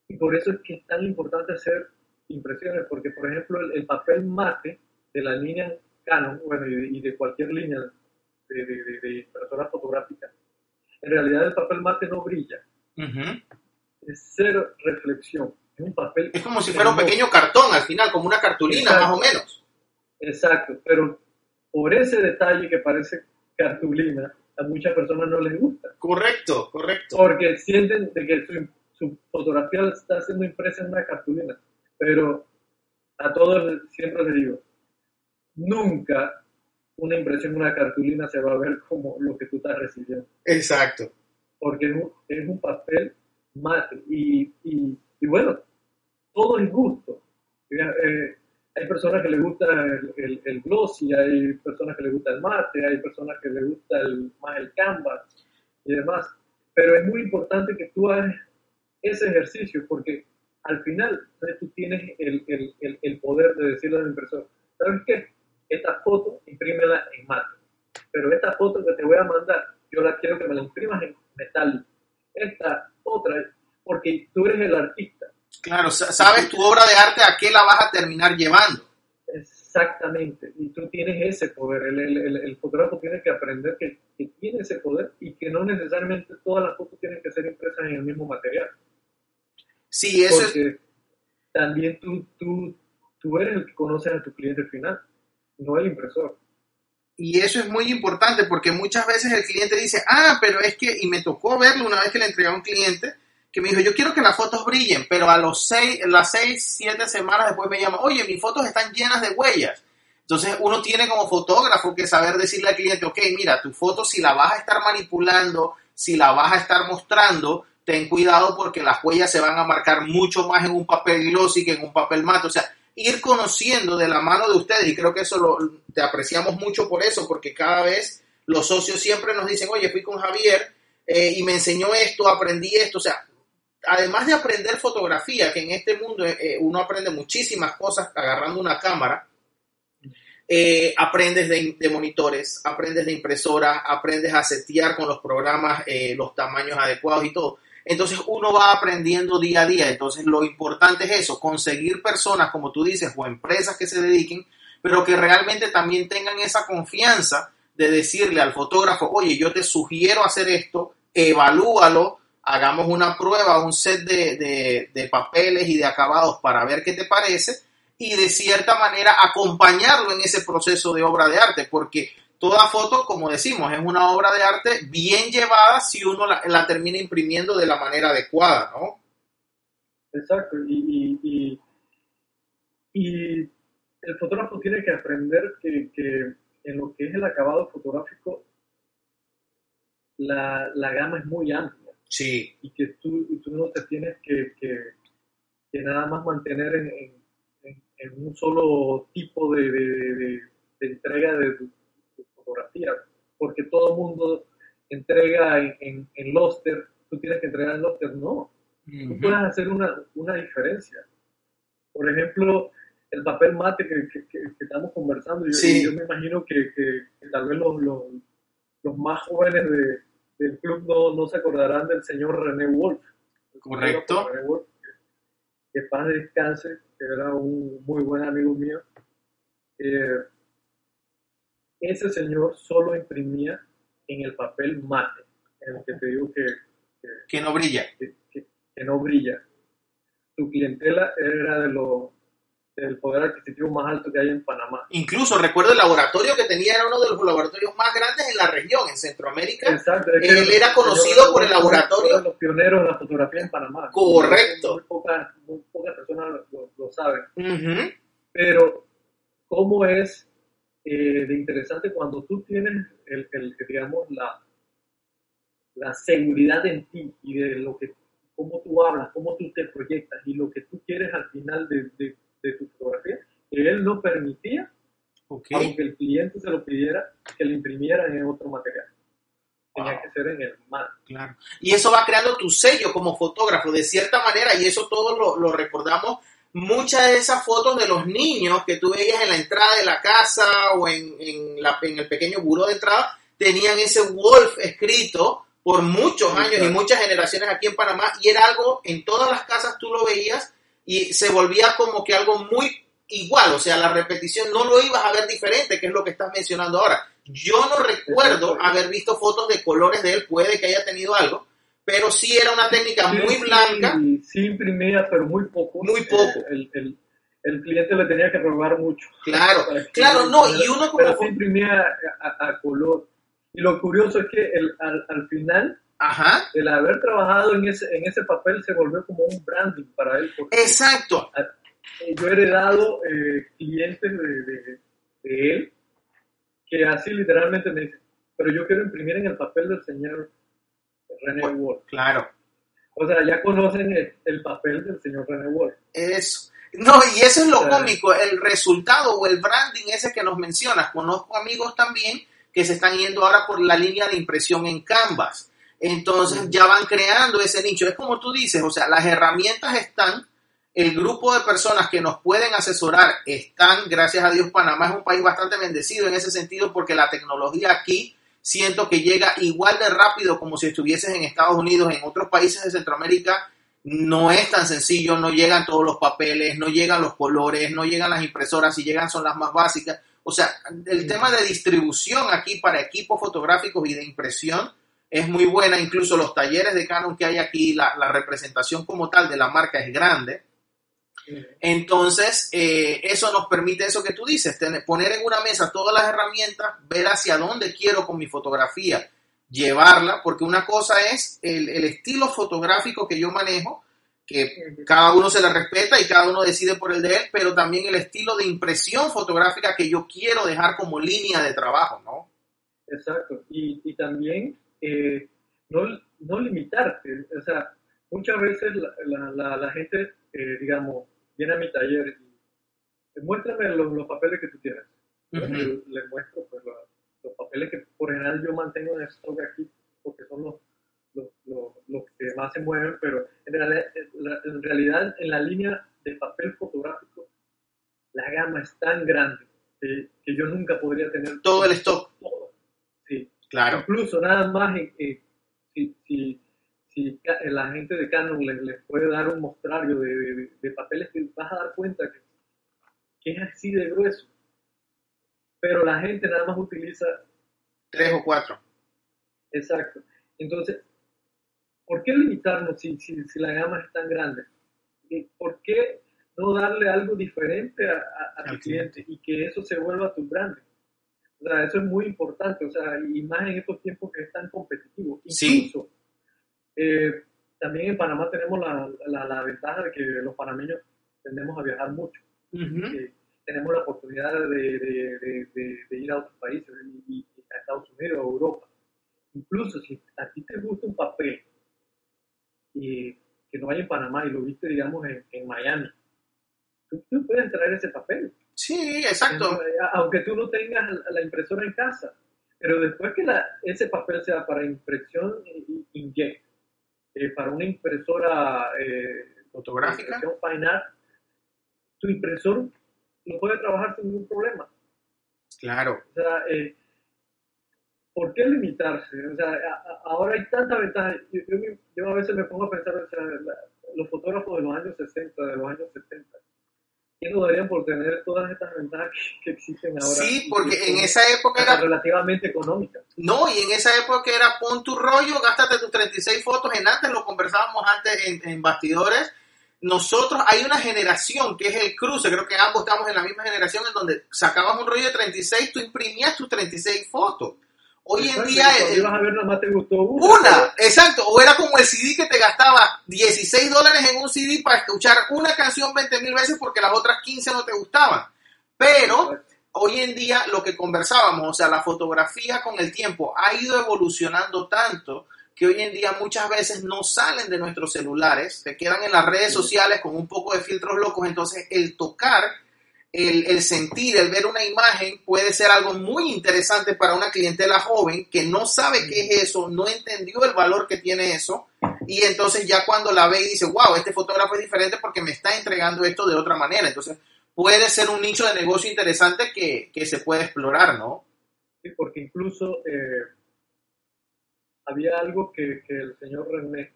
Y por eso es que es tan importante hacer impresiones, porque por ejemplo el, el papel mate de la línea Canon, bueno, y de, cualquier línea de, de, de impresora fotográfica, en realidad el papel mate no brilla. Es cero reflexión. Es un papel. Es como si fuera un pequeño cartón al final, como una cartulina más o menos. Exacto, pero por ese detalle que parece cartulina, a muchas personas no les gusta. Correcto, correcto. Porque sienten de que su, su fotografía está siendo impresa en una cartulina. Pero a todos siempre les digo, nunca una impresión una cartulina se va a ver como lo que tú estás recibiendo. Exacto. Porque es un, papel mate. Y, y, bueno, todo es gusto. Eh, hay personas que les gusta el, el, glossy, hay personas que les gusta el mate, hay personas que les gusta el, más el canvas y demás. Pero es muy importante que tú hagas ese ejercicio porque al final tú tienes el, el, el poder de decirle al impresor, ¿sabes qué? Esta foto imprímela en mate. Pero esta foto que te voy a mandar, yo la quiero que me la imprimas en metálico. Esta otra, porque tú eres el artista. Claro, sabes tu obra de arte a qué la vas a terminar llevando. Exactamente, y tú tienes ese poder. El, el, el, fotógrafo tiene que aprender que, que, tiene ese poder y que no necesariamente todas las fotos tienen que ser impresas en el mismo material. Sí, eso Porque también tú, tú, tú eres el que conoce a tu cliente final no el impresor. Y eso es muy importante porque muchas veces el cliente dice, ah, pero es que, y me tocó verlo una vez que le entregué a un cliente, que me dijo, yo quiero que las fotos brillen, pero a los seis, las seis, siete semanas después me llama, oye, mis fotos están llenas de huellas. Entonces uno tiene como fotógrafo que saber decirle al cliente, ok, mira, tu foto si la vas a estar manipulando, si la vas a estar mostrando, ten cuidado porque las huellas se van a marcar mucho más en un papel glossy que en un papel mate. O sea, ir conociendo de la mano de ustedes y creo que eso lo, te apreciamos mucho por eso, porque cada vez los socios siempre nos dicen, oye, fui con Javier eh, y me enseñó esto, aprendí esto, o sea, además de aprender fotografía, que en este mundo eh, uno aprende muchísimas cosas agarrando una cámara, eh, aprendes de, monitores, aprendes de impresoras, aprendes a setear con los programas los tamaños adecuados y todo. Entonces uno va aprendiendo día a día. Entonces lo importante es eso, conseguir personas, como tú dices, o empresas que se dediquen, pero que realmente también tengan esa confianza de decirle al fotógrafo, oye, yo te sugiero hacer esto, evalúalo, hagamos una prueba, un set de, de papeles y de acabados para ver qué te parece y de cierta manera acompañarlo en ese proceso de obra de arte, porque toda foto, como decimos, es una obra de arte bien llevada si uno la, termina imprimiendo de la manera adecuada, ¿no? Exacto, y, y, y, el fotógrafo tiene que aprender que, que, en lo que es el acabado fotográfico, la, la gama es muy amplia. Sí. Y que tú, tú no te tienes que, que, que nada más mantener en, en, en, un solo tipo de, de entrega de tu fotografía, porque todo el mundo entrega en, en, en Loster, tú tienes que entregar en Loster, no. Tú puedes hacer una, una diferencia. Por ejemplo, el papel mate que, que, que, estamos conversando, yo, yo me imagino que, tal vez los, los, los, más jóvenes de, del club no, no se acordarán del señor René Wolf. Correcto. René Wolf, que, que paz descanse, que era un muy buen amigo mío. Eh, ese señor solo imprimía en el papel mate, en el que te digo que, que, Que no brilla. Que- no brilla. Su clientela era de lo, del poder adquisitivo más alto que hay en Panamá. Incluso recuerdo el laboratorio que tenía, era uno de los laboratorios más grandes en la región, en Centroamérica. Exacto, es que Él era conocido por el laboratorio. fue de los pioneros en la fotografía en Panamá. Correcto. Muy pocas, muy pocas personas lo, lo saben. Ujú. Pero, ¿cómo es eh, de interesante cuando tú tienes, el, el, digamos, la, la seguridad en ti y de lo que, cómo tú hablas, cómo tú te proyectas y lo que tú quieres al final de, de- de tu fotografía? Que él no permitía, Ok. aunque el cliente se lo pidiera, que le imprimieran en otro material. Tenía Wow. que ser en el mate. Claro. Y eso va creando tu sello como fotógrafo, de cierta manera, y eso todos lo, lo recordamos. Muchas de esas fotos de los niños que tú veías en la entrada de la casa o en, en, la, en el pequeño buró de entrada, tenían ese Wolf escrito por muchos Sí, años y muchas generaciones aquí en Panamá, y era algo, en todas las casas tú lo veías y se volvía como que algo muy igual, o sea, la repetición no lo ibas a ver diferente, que es lo que estás mencionando ahora. Yo no recuerdo haber visto fotos de colores de él, puede que haya tenido algo, pero sí era una técnica Sí, muy sí, blanca. Sí, imprimía, pero muy poco. Muy poco. El, el, el cliente le tenía que robar mucho. Claro, claro, no, y uno como... Pero sí imprimía a, a- a color. Y lo curioso es que el, al, al final, Ajá, el haber trabajado en ese, en ese papel se volvió como un branding para él. Exacto, eh, yo he heredado eh, clientes de, de- de él que así literalmente me dicen, pero yo quiero imprimir en el papel del señor René Bueno. Wolf. claro. O sea, ya conocen el, el papel del señor René Wolf. Eso. No, y eso es lo cómico, el resultado o el branding ese que nos mencionas. Conozco amigos también que se están yendo ahora por la línea de impresión en Canvas. Entonces ya van creando ese nicho. Es como tú dices, o sea, las herramientas están, el grupo de personas que nos pueden asesorar están, gracias a Dios, Panamá es un país bastante bendecido en ese sentido porque la tecnología aquí siento que llega igual de rápido como si estuvieses en Estados Unidos, en otros países de Centroamérica no es tan sencillo, no llegan todos los papeles, no llegan los colores, no llegan las impresoras, si llegan son las más básicas. O sea, el tema de distribución aquí para equipos fotográficos y de impresión es muy buena, incluso los talleres de Canon que hay aquí, la, la representación como tal de la marca es grande. Entonces, eh, eso nos permite eso que tú dices, tener- poner en una mesa todas las herramientas, ver hacia dónde quiero con mi fotografía llevarla, porque una cosa es el, el estilo fotográfico que yo manejo, que cada uno se le respeta y cada uno decide por el de él, pero también el estilo de impresión fotográfica que yo quiero dejar como línea de trabajo, ¿no? Exacto. Y, y también eh, no, no limitarte. O sea, muchas veces la, la, la, la gente, eh, digamos, viene a mi taller y muéstrame los, los papeles que tú tienes. Ujú. yo les muestro pues, los, los papeles que por general yo mantengo en stock aquí porque son los, los, los, los que más se mueven, pero en realidad, en realidad en la línea de papel fotográfico la gama es tan grande que, que yo nunca podría tener Todo el stock. todo. Sí. Claro. Incluso nada más si, si, si la gente de Canon les, les puede dar un mostrario de, de- de papeles que vas a dar cuenta que, que es así de grueso. Pero la gente nada más utiliza Tres o cuatro. exacto. Entonces, ¿por qué limitarnos si, si, si la gama es tan grande? ¿Y ¿Por qué no darle algo diferente a, a- a tu cliente y que eso se vuelva tu brand? O sea, eso es muy importante, o sea, y más en estos tiempos que es tan competitivo. Sí. Incluso, eh, también en Panamá tenemos la, la, la ventaja de que los panameños tendemos a viajar mucho. Ujú. que tenemos la oportunidad de, de- de- de- ir a otros países, y, y a Estados Unidos, a Europa. Incluso si a ti te gusta un papel y que no hay en Panamá y lo viste, digamos, en, en Miami, tú, tú puedes traer ese papel. Sí, exacto. Eh, Aunque tú no tengas la- impresora en casa. Pero después que la- ese papel sea para impresión i- inkjet, eh, para una impresora eh, Fotográfica. fine art, tu impresor lo puede trabajar sin ningún problema. Claro. O sea, eh, ¿por qué limitarse? O sea, ahora hay tanta ventaja. Yo, a veces me pongo a pensar, o sea, los fotógrafos de los años 60, de los años 70, ¿qué no darían por tener todas estas ventajas que, existen ahora? Sí, porque en esa época era relativamente económica. No, y en esa época era pon tu rollo, gástate tus 36 fotos. En antes lo conversábamos antes en, en bastidores nosotros hay una generación que es el cruce, creo que ambos estamos en la misma generación en donde sacabas un rollo de 36, tú imprimías tus 36 fotos. Hoy en día. ibas a ver, más te gustó una. Una, exacto. O era como el CD que te gastaba 16 dólares en un CD para escuchar una canción 20 mil veces porque las otras 15 no te gustaban. Pero hoy en día lo que conversábamos, o sea, la fotografía con el tiempo ha ido evolucionando tanto que hoy en día muchas veces no salen de nuestros celulares, se quedan en las redes sociales con un poco de filtros locos, entonces el tocar el, sentir, el ver una imagen puede ser algo muy interesante para una clientela joven que no sabe qué es eso, no entendió el valor que tiene eso y entonces ya cuando la ve y dice, wow, este fotógrafo es diferente porque me está entregando esto de otra manera. Entonces puede ser un nicho de negocio interesante que, se puede explorar, ¿no? Sí, porque incluso eh, había algo que, el señor René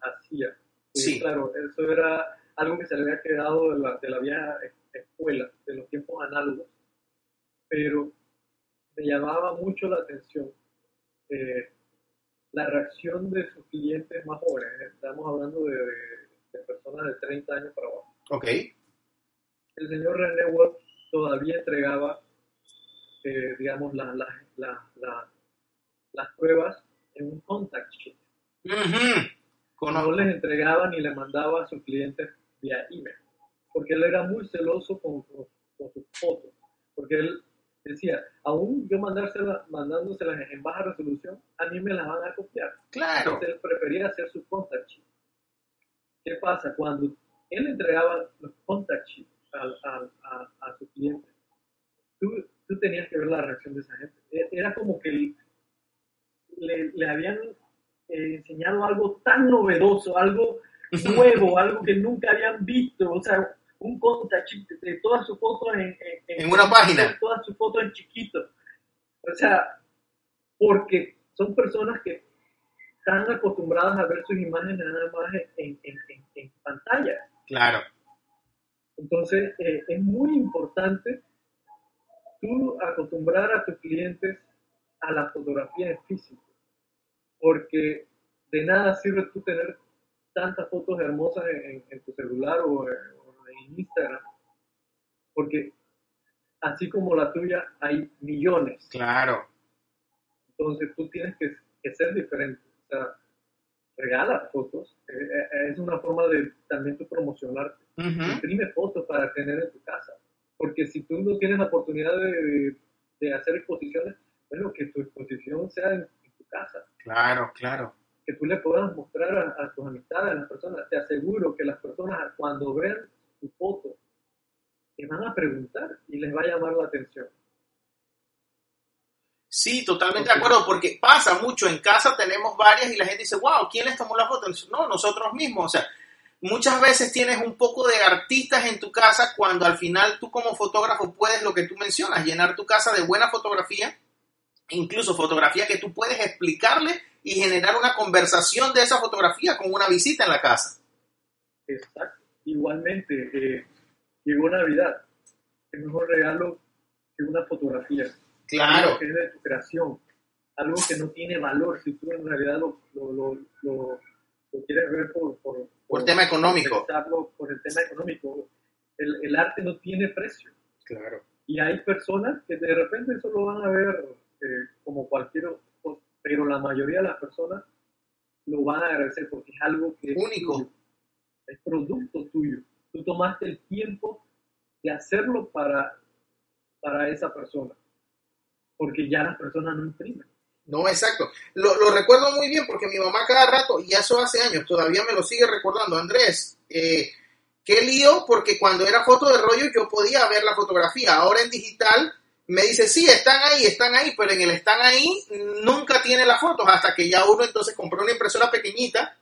hacía. Sí. Claro, eso era algo que se le había quedado de la, de la vieja escuela, de los tiempos análogos, pero me llamaba mucho la atención eh, la reacción de sus clientes más jóvenes. Estamos hablando de, personas de 30 años para abajo. Ok. El señor René Wolf todavía entregaba, eh, digamos, la, las pruebas en un contact sheet. No les entregaba ni le mandaba a sus clientes vía email porque él era muy celoso con, sus fotos, porque él decía, aún yo mandárselas, mandándoselas en baja resolución, a mí me las van a copiar. Claro. Entonces él prefería hacer su contact sheet. ¿Qué pasa? Cuando él entregaba los contact sheets a, su cliente, tú, tú, tenías que ver la reacción de esa gente. E, era como que le, le habían eh, enseñado algo tan novedoso, algo nuevo, algo que nunca habían visto. O sea, un contact de todas sus fotos en, en, una página. Todas sus fotos en chiquito. O sea, porque son personas que están acostumbradas a ver sus imágenes nada más en, en pantalla. Claro. Entonces, eh, es muy importante tú acostumbrar a tus clientes a la fotografía en físico, porque de nada sirve tú tener tantas fotos hermosas en, tu celular o, en Instagram, porque así como la tuya hay millones. Claro. Entonces tú tienes que, ser diferente. O sea, regala fotos. Eh, eh, es una forma de también tú promocionarte. Imprime fotos para tener en tu casa. Porque si tú no tienes la oportunidad de, de hacer exposiciones, bueno, que tu exposición sea en, tu casa. Claro, claro. Que tú le puedas mostrar a, a, tus amistades, a las personas. Te aseguro que las personas cuando vean tu foto, te van a preguntar y les va a llamar la atención. Sí, totalmente de acuerdo, porque pasa mucho. En casa tenemos varias y la gente dice, wow, ¿quién les tomó la foto? No, nosotros mismos. O sea, muchas veces tienes un poco de artistas en tu casa cuando al final tú como fotógrafo puedes lo que tú mencionas, llenar tu casa de buena fotografía, incluso fotografía que tú puedes explicarle y generar una conversación de esa fotografía con una visita en la casa. Exacto igualmente, eh, llegó Navidad. Qué mejor regalo que una fotografía. Claro. que es de tu creación. Algo que no tiene valor si tú en realidad lo, lo, lo, quieres ver por, por, por, tema económico. Por el tema económico. El, el, arte no tiene precio. Claro. Y hay personas que de repente solo van a ver eh, como cualquier pero la mayoría de las personas lo van a agradecer porque es algo que único es producto tuyo. Tú tomaste el tiempo de hacerlo para, para esa persona, porque ya las personas no imprimen. No, exacto. Lo, lo, recuerdo muy bien porque mi mamá cada rato, y eso hace años, todavía me lo sigue recordando. Andrés, eh, qué lío, porque cuando era foto de rollo yo podía ver la fotografía. Ahora en digital me dice, sí, están ahí, están ahí, pero en el están ahí nunca tiene las fotos, hasta que ya uno entonces compró una impresora pequeñita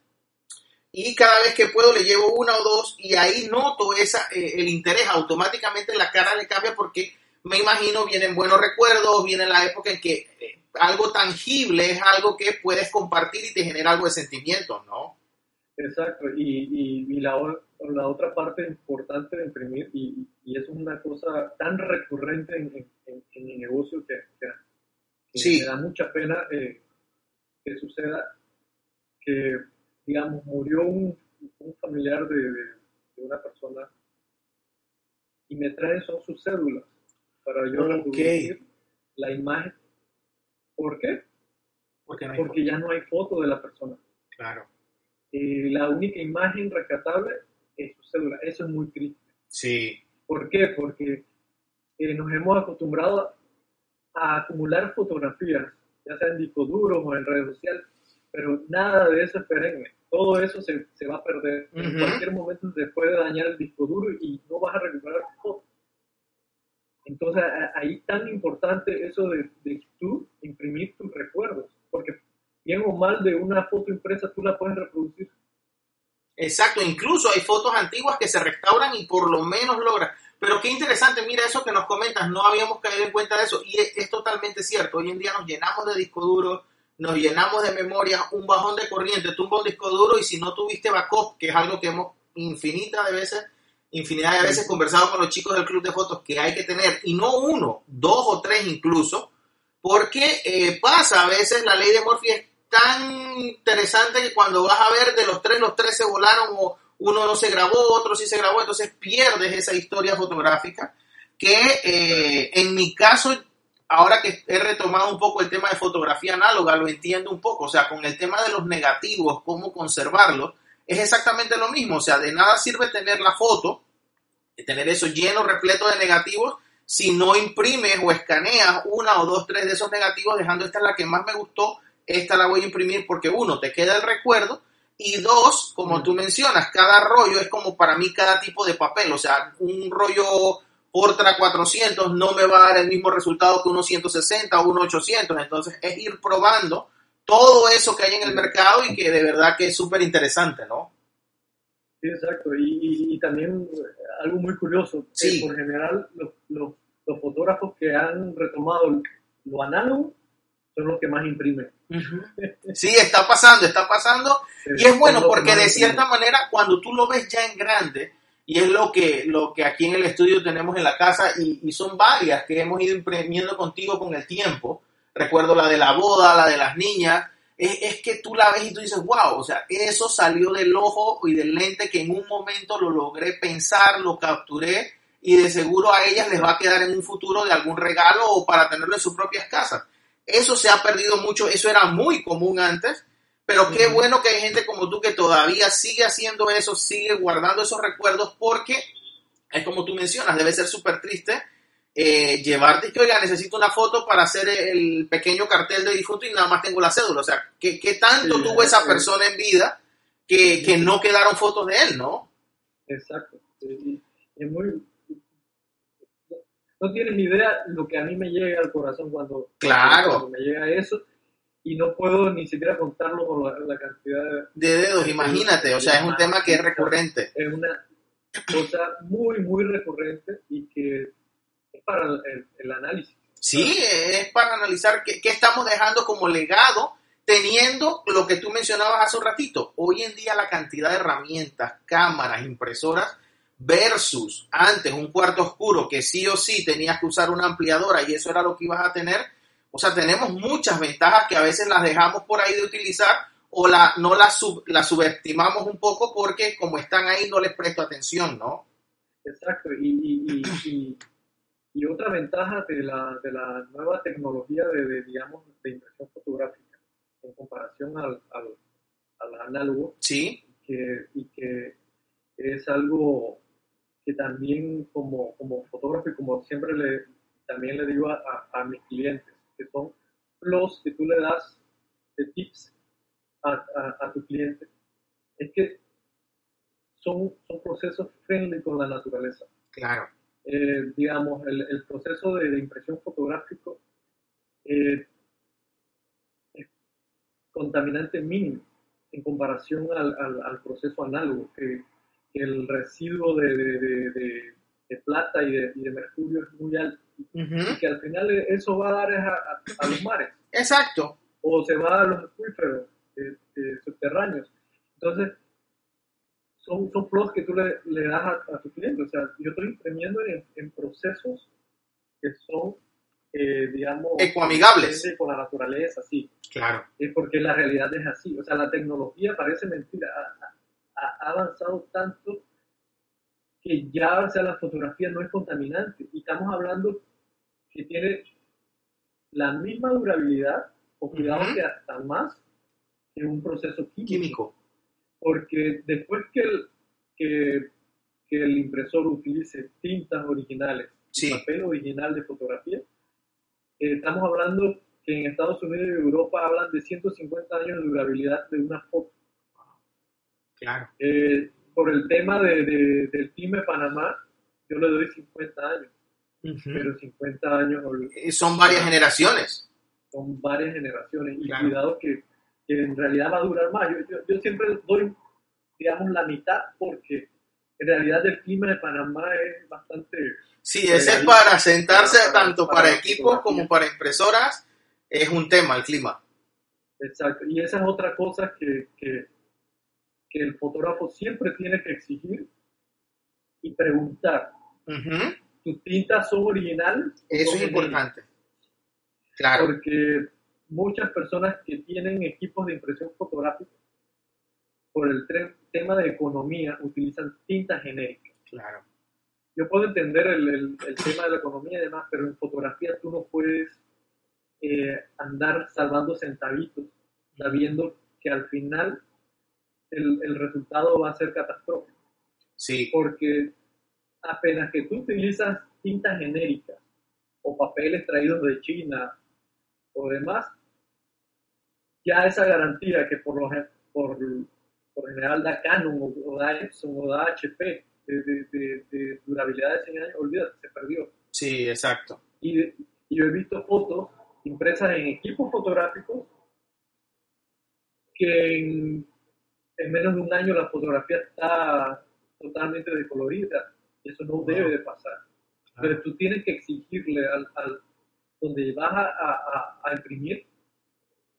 y cada vez que puedo le llevo una o dos y ahí noto esa, eh, el interés, automáticamente la cara le cambia porque me imagino vienen buenos recuerdos, viene la época en que eh, algo tangible es algo que puedes compartir y te genera algo de sentimientos, ¿no? Exacto, y, y, la, la, otra parte importante de imprimir, y, y, es una cosa tan recurrente en, en, mi negocio que, me da mucha pena eh, que suceda que, digamos, murió un, un familiar de, de, una persona y me traen son sus cédulas para yo okay. la imagen. ¿Por qué? Porque, Porque ya no hay foto de la persona. Claro. Eh, la única imagen rescatable es su cédula. Eso es muy triste. Sí. ¿Por qué? Porque eh, nos hemos acostumbrado a acumular fotografías, ya sea en discos duros o en redes sociales, pero nada de eso es perenne. Todo eso se, se va a perder. En cualquier momento se puede dañar el disco duro y no vas a recuperar fotos. Entonces, ahí tan importante eso de, de tú imprimir tus recuerdos, porque bien o mal de una foto impresa tú la puedes reproducir. Exacto, incluso hay fotos antiguas que se restauran y por lo menos logran. Pero qué interesante, mira eso que nos comentas, no habíamos caído en cuenta de eso y es, totalmente cierto. Hoy en día nos llenamos de disco duro, nos llenamos de memoria, un bajón de corriente, tumba un disco duro y si no tuviste backup, que es algo que hemos infinita de veces, infinidad de veces conversado con los chicos del club de fotos que hay que tener, y no uno, dos o tres incluso, porque eh, pasa a veces la ley de Murphy tan interesante que cuando vas a ver de los tres, los tres se volaron o uno no se grabó, otro sí se grabó, entonces pierdes esa historia fotográfica que eh, en mi caso, ahora que he retomado un poco el tema de fotografía análoga, lo entiendo un poco, o sea, con el tema de los negativos, cómo conservarlos, es exactamente lo mismo, o sea, de nada sirve tener la foto, tener eso lleno, repleto de negativos, si no imprimes o escaneas una o dos, tres de esos negativos, dejando esta es la que más me gustó, esta la voy a imprimir porque uno, te queda el recuerdo y dos, como tú mencionas, cada rollo es como para mí cada tipo de papel, o sea, un rollo Portra 400 no me va a dar el mismo resultado que uno 160 o uno 800, entonces es ir probando todo eso que hay en el mercado y que de verdad que es súper interesante, ¿no? Sí, exacto, y, también algo muy curioso, sí. por general los, los fotógrafos que han retomado lo análogo son los que más imprimen. Sí, está pasando, está pasando. y es bueno porque de cierta manera cuando tú lo ves ya en grande, y es lo que, lo que aquí en el estudio tenemos en la casa, y, son varias que hemos ido imprimiendo contigo con el tiempo. Recuerdo la de la boda, la de las niñas. Es, es, que tú la ves y tú dices, wow, o sea, eso salió del ojo y del lente que en un momento lo logré pensar, lo capturé y de seguro a ellas les va a quedar en un futuro de algún regalo o para tenerlo en sus propias casas. Eso se ha perdido mucho, eso era muy común antes, pero qué bueno que hay gente como tú que todavía sigue haciendo eso, sigue guardando esos recuerdos porque es como tú mencionas, debe ser súper triste eh, llevarte que, oiga, necesito una foto para hacer el pequeño cartel de difunto y nada más tengo la cédula. O sea, ¿qué, qué tanto tuvo esa persona en vida que, que, no quedaron fotos de él, no? Exacto. Es muy, no tienes ni idea lo que a mí me llega al corazón cuando, claro. me llega eso y no puedo ni siquiera contarlo con la, cantidad de, dedos, imagínate, o sea, es un tema que es recurrente. Es una cosa muy, muy recurrente y que es para el, análisis. Sí, es para analizar qué, qué estamos dejando como legado teniendo lo que tú mencionabas hace un ratito. Hoy en día la cantidad de herramientas, cámaras, impresoras, versus antes un cuarto oscuro que sí o sí tenías que usar una ampliadora y eso era lo que ibas a tener. O sea, tenemos muchas ventajas que a veces las dejamos por ahí de utilizar o la, no las, sub, subestimamos un poco porque como están ahí no les presto atención, ¿no? Exacto. Y, y, y, otra ventaja de la, de la nueva tecnología de, digamos, de impresión fotográfica en comparación al, al, al análogo. Sí. Que, y que es algo que también como, como fotógrafo y como siempre le, también le digo a, a, mis clientes, que son los que tú le das de tips a, a, tu cliente, es que son, son procesos friendly con la naturaleza. Claro. Eh, digamos, el, el, proceso de, impresión fotográfico eh, es contaminante mínimo en comparación al, al, al proceso análogo, que el residuo de, de, de, plata y, de, mercurio es muy alto. Y que al final eso va a dar a, a, los mares. Exacto. O se va a los acuíferos eh, eh, subterráneos. Entonces, son, son flows que tú le, le das a, a, tu cliente. O sea, yo estoy imprimiendo en, en procesos que son, eh, digamos, ecoamigables con la naturaleza, sí. Claro. Es porque la realidad es así. O sea, la tecnología parece mentira. Ha, ha avanzado tanto que ya o sea, la fotografía no es contaminante. Y estamos hablando que tiene la misma durabilidad, o cuidado uh -huh. que hasta más, que un proceso químico. químico. Porque después que el, que, que el impresor utilice tintas originales, sí. papel original de fotografía, eh, estamos hablando que en Estados Unidos y Europa hablan de 150 años de durabilidad de una foto. Claro. Eh, por el tema de, de, del PYME Panamá, yo le doy 50 años. Uh -huh. Pero 50 años... Son varias generaciones. Son varias generaciones. Y claro. cuidado que, que, en realidad va a durar más. Yo, yo, yo, siempre doy, digamos, la mitad porque en realidad el clima de Panamá es bastante... Sí, ese es para sentarse para, tanto para, para equipos como para impresoras. Es un tema el clima. Exacto. Y esa es otra cosa que, que que el fotógrafo siempre tiene que exigir y preguntar. Uh -huh. ¿Tus tintas son originales? Eso es importante. Claro. Porque muchas personas que tienen equipos de impresión fotográfica, por el tema de economía, utilizan tintas genéricas. Claro. Yo puedo entender el, el, el tema de la economía y demás, pero en fotografía tú no puedes eh, andar salvando centavitos, sabiendo que al final el, el, resultado va a ser catastrófico. Sí. Porque apenas que tú utilizas tintas genéricas o papeles traídos de China o demás, ya esa garantía que por, lo, por, por general da Canon o, o, da Epson o da HP de, de, de, de durabilidad de 100 años, olvídate, se perdió. Sí, exacto. Y, y yo he visto fotos impresas en equipos fotográficos que en en menos de un año la fotografía está totalmente decolorida. Eso no wow. debe de pasar. Ah. Pero tú tienes que exigirle al, al donde vas a, a, a, imprimir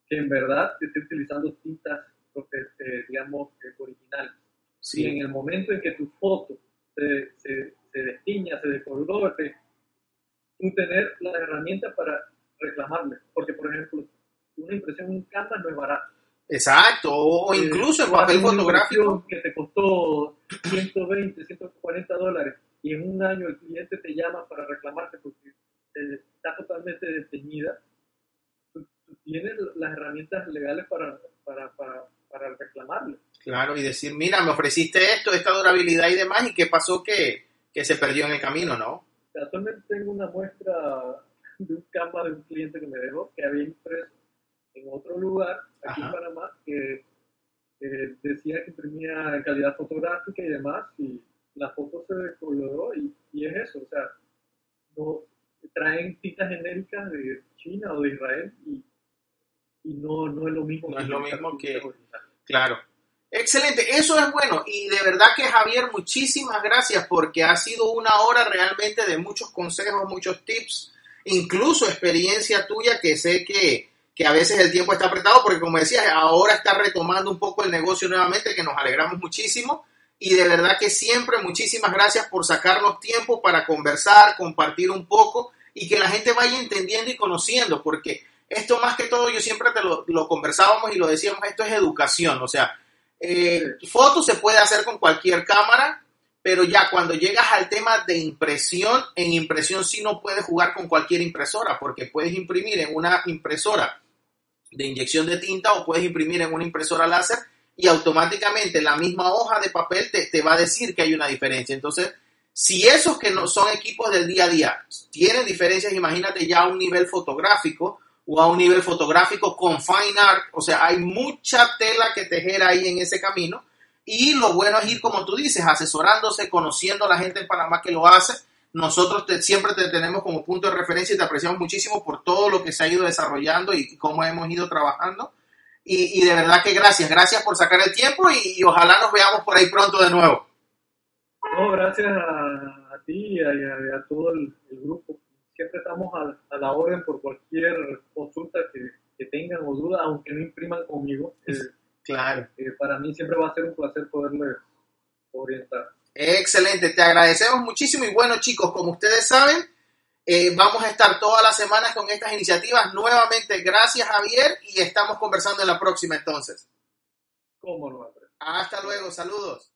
que en verdad esté utilizando tintas, eh, digamos, eh, originales. Sí. Y en el momento en que tu foto se, se, se destiña, se decoloró, tú tener las herramientas para reclamarle. Porque, por ejemplo, una impresión en Canva no es barata. Exacto, o Eh, incluso el papel fotográfico. Que te costó 120, 140 dólares y en un año el cliente te llama para reclamarte porque está totalmente desteñida. Tú, tú tienes las herramientas legales para, para, para, para reclamarle. Claro, y decir, mira, me ofreciste esto, esta durabilidad y demás, y qué pasó que, que se perdió en el camino, ¿no? Casualmente tengo una muestra de un cama de un cliente que me dejó que había impreso en otro lugar, aquí Ajá. en Panamá, que, que, decía que imprimía en calidad fotográfica y demás, y la foto se decoloró y, y, es eso, o sea, no, traen tintas genéricas de China o de Israel y, y no, no es lo mismo. No es lo mismo que... Claro. Excelente, eso es bueno y de verdad que Javier, muchísimas gracias porque ha sido una hora realmente de muchos consejos, muchos tips, incluso experiencia tuya que sé que, que a veces el tiempo está apretado porque como decías, ahora está retomando un poco el negocio nuevamente, que nos alegramos muchísimo. Y de verdad que siempre muchísimas gracias por sacarnos tiempo para conversar, compartir un poco y que la gente vaya entendiendo y conociendo, porque esto más que todo yo siempre te lo, lo conversábamos y lo decíamos, esto es educación, o sea, eh, fotos se puede hacer con cualquier cámara, pero ya cuando llegas al tema de impresión, en impresión sí no puedes jugar con cualquier impresora, porque puedes imprimir en una impresora de inyección de tinta o puedes imprimir en una impresora láser y automáticamente la misma hoja de papel te, te, va a decir que hay una diferencia. Entonces, si esos que no son equipos del día a día tienen diferencias, imagínate ya a un nivel fotográfico o a un nivel fotográfico con fine art, o sea, hay mucha tela que tejer ahí en ese camino y lo bueno es ir, como tú dices, asesorándose, conociendo a la gente en Panamá que lo hace. Nosotros te, siempre te tenemos como punto de referencia y te apreciamos muchísimo por todo lo que se ha ido desarrollando y cómo hemos ido trabajando. Y, y, de verdad que gracias, gracias por sacar el tiempo y, y ojalá nos veamos por ahí pronto de nuevo. No, gracias a, a ti y a, a, todo el, el, grupo. Siempre estamos a, a, la orden por cualquier consulta que, que tengan o dudas, aunque no impriman conmigo. eh, Claro. eh, para mí siempre va a ser un placer poderles orientar. Excelente, te agradecemos muchísimo y bueno chicos, como ustedes saben, eh, vamos a estar todas las semanas con estas iniciativas. Nuevamente, gracias Javier y estamos conversando en la próxima entonces. ¿Cómo no? Hasta luego, saludos.